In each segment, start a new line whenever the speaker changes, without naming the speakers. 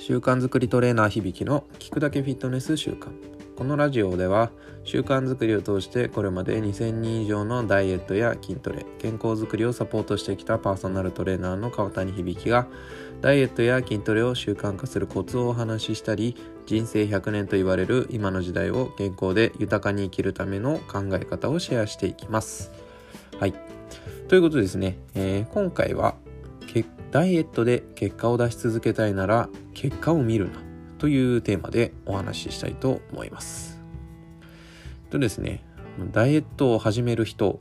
習慣作りトレーナー響の聞くだけフィットネス習慣。このラジオでは習慣づくりを通してこれまで2000人以上のダイエットや筋トレ健康づくりをサポートしてきたパーソナルトレーナーの川谷響がダイエットや筋トレを習慣化するコツをお話ししたり人生100年と言われる今の時代を健康で豊かに生きるための考え方をシェアしていきます。はい。ということですね、えー、今回はダイエットで結果を出し続けたいなら結果を見るなというテーマでお話ししたいと思います。とですね、ダイエットを始める人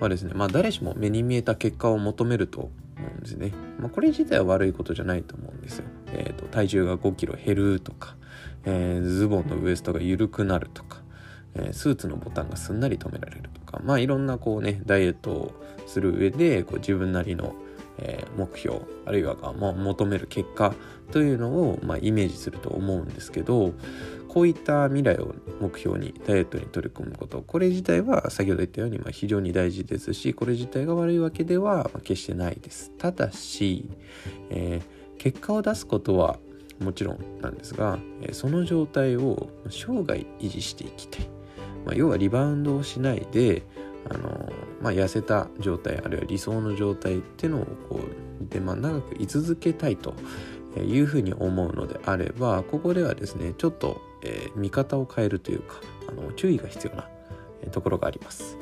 はですね、まあ誰しも目に見えた結果を求めると思うんですね。まあこれ自体は悪いことじゃないと思うんですよ。えっ、ー、と、体重が5キロ減るとか、えー、ズボンのウエストが緩くなるとか、えー、スーツのボタンがすんなり止められるとか、まあいろんなこうね、ダイエットをする上で、こう自分なりのえー、目標あるいはも求める結果というのを、まあ、イメージすると思うんですけどこういった未来を目標にダイエットに取り組むことこれ自体は先ほど言ったようにまあ非常に大事ですしこれ自体が悪いわけでは決してないです。ただし、えー、結果を出すことはもちろんなんですがその状態を生涯維持していきたい、まあ、要はリバウンドをしないであの、まあ、痩せた状態あるいは理想の状態っていうのをこうで、まあ、長く居続けたいというふうに思うのであればここではですねちょっと、えー、見方を変えるというかあの注意が必要なところがあります。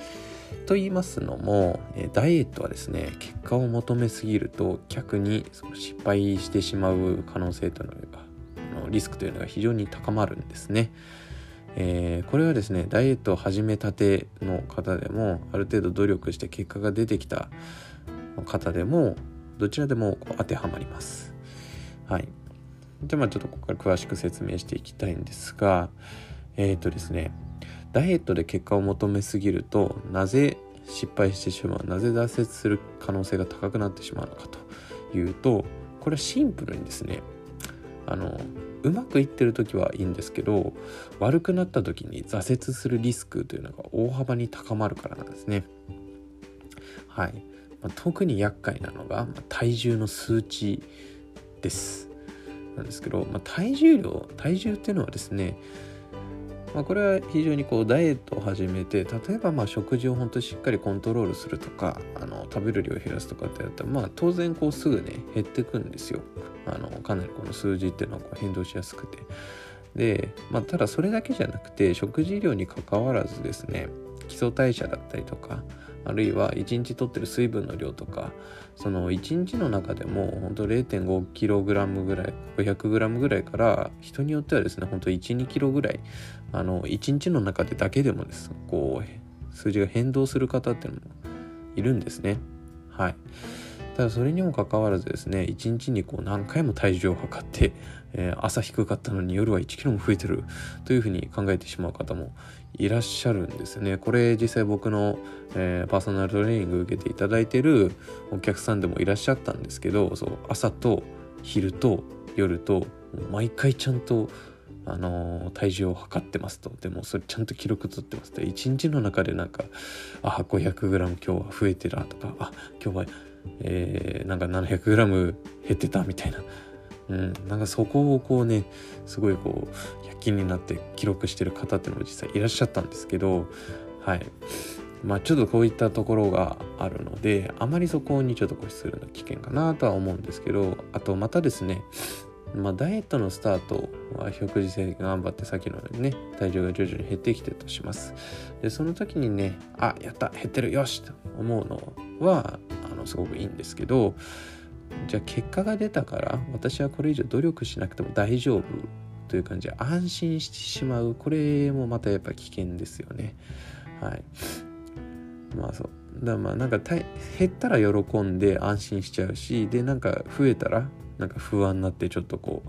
と言いますのもダイエットはですね結果を求めすぎると逆に失敗してしまう可能性というのがリスクというのが非常に高まるんですね。えー、これはですねダイエットを始めたての方でもある程度努力して結果が出てきた方でもどちらでも当てはまります。はい。じゃあまあちょっとここから詳しく説明していきたいんですがえっ、ー、とですねダイエットで結果を求めすぎるとなぜ失敗してしまうなぜ挫折する可能性が高くなってしまうのかというとこれはシンプルにですねあのうまくいってる時はいいんですけど悪くなった時に挫折するリスクというのが大幅に高まるからなんですね。はい、まあ、特に厄介なのが、ま、体重の数値です。なんですけど、まあ、体重量体重っていうのはですねまあ、これは非常にこうダイエットを始めて例えばまあ食事を本当にしっかりコントロールするとかあの食べる量を減らすとかってやったらまあ当然こうすぐね減ってくんですよ。あのかなりこの数字っていうのはこう変動しやすくて。で、まあ、ただそれだけじゃなくて食事量にかかわらずですね基礎代謝だったりとかあるいは1日とってる水分の量とかその1日の中でも本当 0.5kg ぐらい 500g ぐらいから人によってはですねほんと 12kg ぐらいあの1日の中でだけでもです。こう数字が変動する方っていうのもいるんですね。はい。ただそれにもかかわらずですね1日にこう何回も体重を測って、えー、朝低かったのに夜は1キロも増えてるというふうに考えてしまう方もいらっしゃるんですね。これ実際僕の、えー、パーソナルトレーニング受けていただいてるお客さんでもいらっしゃったんですけどそう朝と昼と夜と毎回ちゃんとあの、体重を測ってますと。でもそれちゃんと記録取ってますと。1日の中でなんかあ 500g 今日は増えてたとかあ今日は、えー、なんか 700g 減ってたみたいな、うん、なんかそこをこうねすごいこう躍起になって記録してる方っていうのも実際いらっしゃったんですけどはい。まあちょっとこういったところがあるのであまりそこにちょっと固執するの危険かなとは思うんですけどあとまたですねまあ、ダイエットのスタートは食事制限頑張ってさっきのようにね体重が徐々に減ってきてとします。でその時にねあやった減ってるよしと思うのはのすごくいいんですけどじゃあ結果が出たから私はこれ以上努力しなくても大丈夫という感じで安心してしまう。これもまたやっぱ危険ですよね。はい。まあそう。だまあなんか減ったら喜んで安心しちゃうしでなんか増えたらなんか不安になってちょっとこ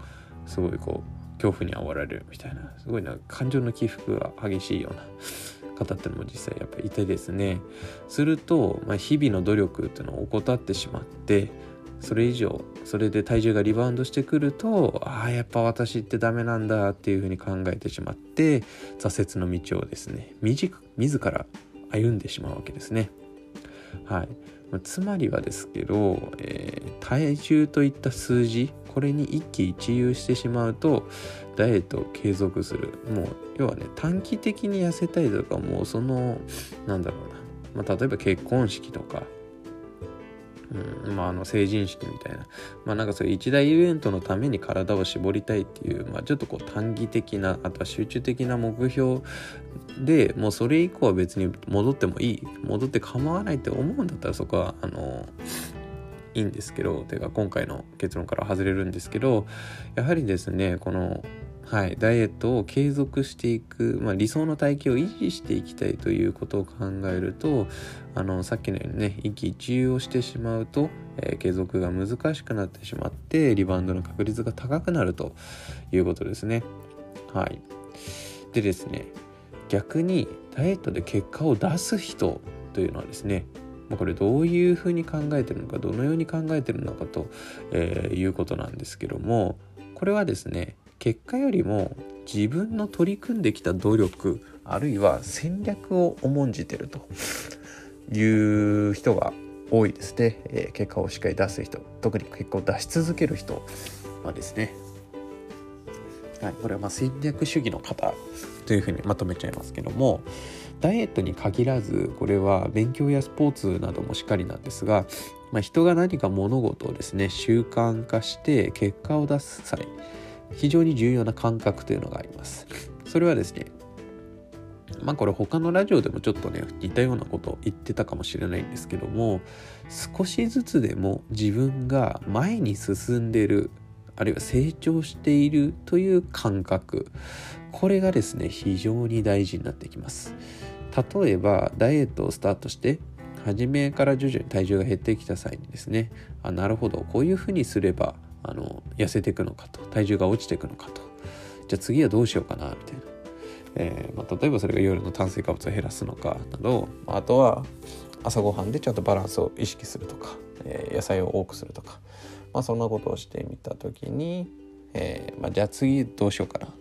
うすごいこう恐怖に煽られるみたいなすごいな感情の起伏が激しいような方ってのも実際やっぱりいてですねすると、まあ、日々の努力っていうのを怠ってしまってそれ以上それで体重がリバウンドしてくるとああやっぱ私ってダメなんだっていうふうに考えてしまって挫折の道をですね自ら歩んでしまうわけですね。はい、つまりはですけど、えー、体重といった数字これに一喜一憂してしまうとダイエットを継続する。もう要はね短期的に痩せたいとかもうそのなんだろうな、まあ、例えば結婚式とかうんまあ、あの成人式みたいな、まあ、なんかそういう一大イベントのために体を絞りたいっていう、まあ、ちょっとこう短期的なあとは集中的な目標でもうそれ以降は別に戻ってもいい。戻って構わないって思うんだったらそこはあのいいんですけどてか今回の結論から外れるんですけどやはりですねこのはい、ダイエットを継続していく、まあ、理想の体型を維持していきたいということを考えるとあのさっきのようにね一喜一憂をしてしまうと、えー、継続が難しくなってしまってリバウンドの確率が高くなるということですね。はい、でですね逆にダイエットで結果を出す人というのはですねこれどういうふうに考えてるのかどのように考えてるのかと、えー、いうことなんですけどもこれはですね結果よりも自分の取り組んできた努力あるいは戦略を重んじてるという人が多いですね、えー、結果をしっかり出す人特に結果を出し続ける人はですね、はい、これはま戦略主義の方というふうにまとめちゃいますけどもダイエットに限らずこれは勉強やスポーツなどもしっかりなんですが、まあ、人が何か物事をですね習慣化して結果を出す際非常に重要な感覚というのがあります。それはですね、まあこれ他のラジオでもちょっとね似たようなことを言ってたかもしれないんですけども少しずつでも自分が前に進んでるあるいは成長しているという感覚これがですね非常に大事になってきます例えばダイエットをスタートして初めから徐々に体重が減ってきた際にですねあなるほどこういうふうにすればあの痩せていくのかと体重が落ちていくのかと。じゃあ次はどうしようかなみたいな、えー、まあ、例えばそれが夜の炭水化物を減らすのかなどあとは朝ごはんでちゃんとバランスを意識するとか、えー、野菜を多くするとか、まあ、そんなことをしてみた時に、えー、まあ、じゃあ次どうしようかな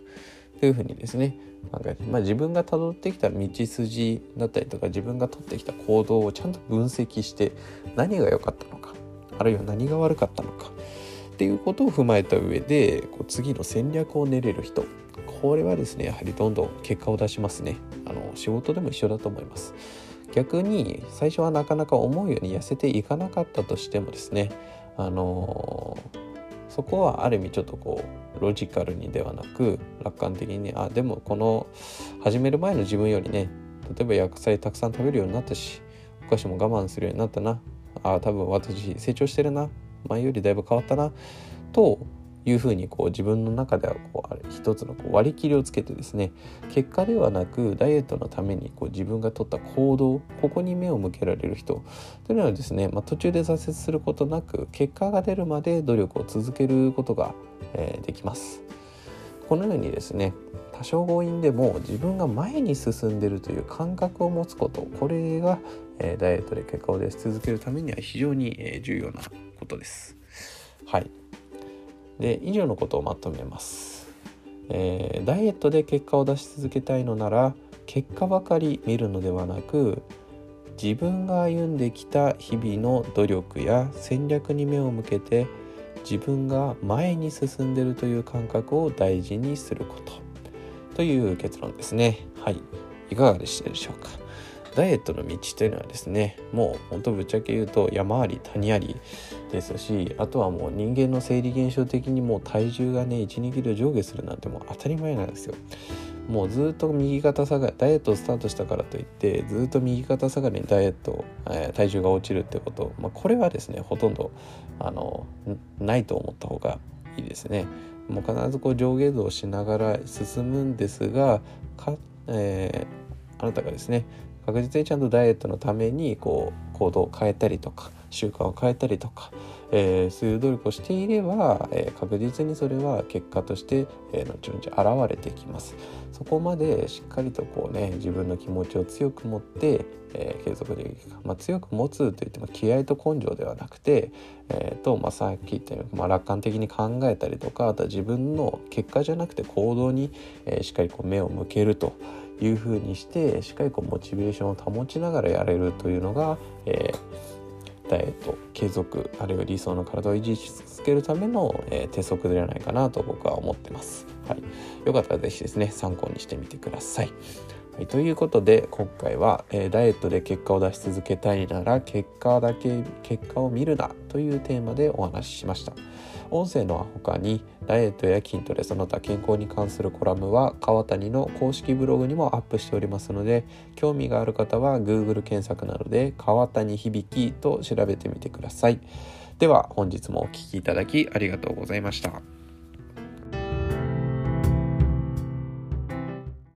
というふうにですね考えて、まあ、自分がたどってきた道筋だったりとか自分が取ってきた行動をちゃんと分析して何が良かったのかあるいは何が悪かったのかっていうことを踏まえた上でこう次の戦略を練れる人これはですねやはりどんどん結果を出しますね。あの仕事でも一緒だと思います。逆に最初はなかなか思うように痩せていかなかったとしてもですねあのー、そこはある意味ちょっとこうロジカルにではなく楽観的にあでもこの始める前の自分よりね例えば野菜たくさん食べるようになったしお菓子も我慢するようになったな。あ多分私成長してるな。前よりだいぶ変わったなというふうにこう自分の中ではこうあれ一つのこう割り切りをつけてですね結果ではなくダイエットのためにこう自分が取った行動ここに目を向けられる人というのはですね、まあ、途中で挫折することなく結果が出るまで努力を続けることが、えー、できます。このようにですね多少強引でも自分が前に進んでいるという感覚を持つことこれが、えー、ダイエットで結果を出し続けるためには非常に、えー、重要なことです。はい。で、以上のことをまとめます。えー、ダイエットで結果を出し続けたいのなら、結果ばかり見るのではなく、自分が歩んできた日々の努力や戦略に目を向けて自分が前に進んでいるという感覚を大事にすることという結論ですねはいいかがでしたでしょうか？ダイエットの道というのはですねもうほんとぶっちゃけ言うと山あり谷ありですしあとはもう人間の生理現象的にもう体重がね12キロ上下するなんてもう当たり前なんですよ。もうずっと右肩下がりダイエットをスタートしたからといってずっと右肩下がりにダイエット、えー、体重が落ちるってこと、まあ、これはですねほとんどあのないと思った方がいいですね。もう必ずこう上下動しながら進むんですがか、えー、あなたがですね確実にちゃんとダイエットのためにこう行動を変えたりとか習慣を変えたりとか、えー、そういう努力をしていれば、えー、確実にそれは結果として、えー、後々現れてきます。そこまでしっかりとこうね自分の気持ちを強く持って、えー、継続できるまあ、強く持つといっても気合と根性ではなくて、えーとまあ、さっき言ったように、まあ、楽観的に考えたりとかあとは自分の結果じゃなくて行動に、えー、しっかりこう目を向けると。いうふうにしてしっかりこうモチベーションを保ちながらやれるというのが、えー、ダイエット継続あるいは理想の体を維持し続けるための、えー、鉄則ではないかなと僕は思ってます。はい、よかったら是非ですね参考にしてみてください。はい、ということで今回は、えー、ダイエットで結果を出し続けたいなら結果だけ結果を見るなというテーマでお話ししました音声の他にダイエットや筋トレその他健康に関するコラムは川谷の公式ブログにもアップしておりますので興味がある方は Google 検索などで川谷響と調べてみてくださいでは本日もお聴きいただきありがとうございました。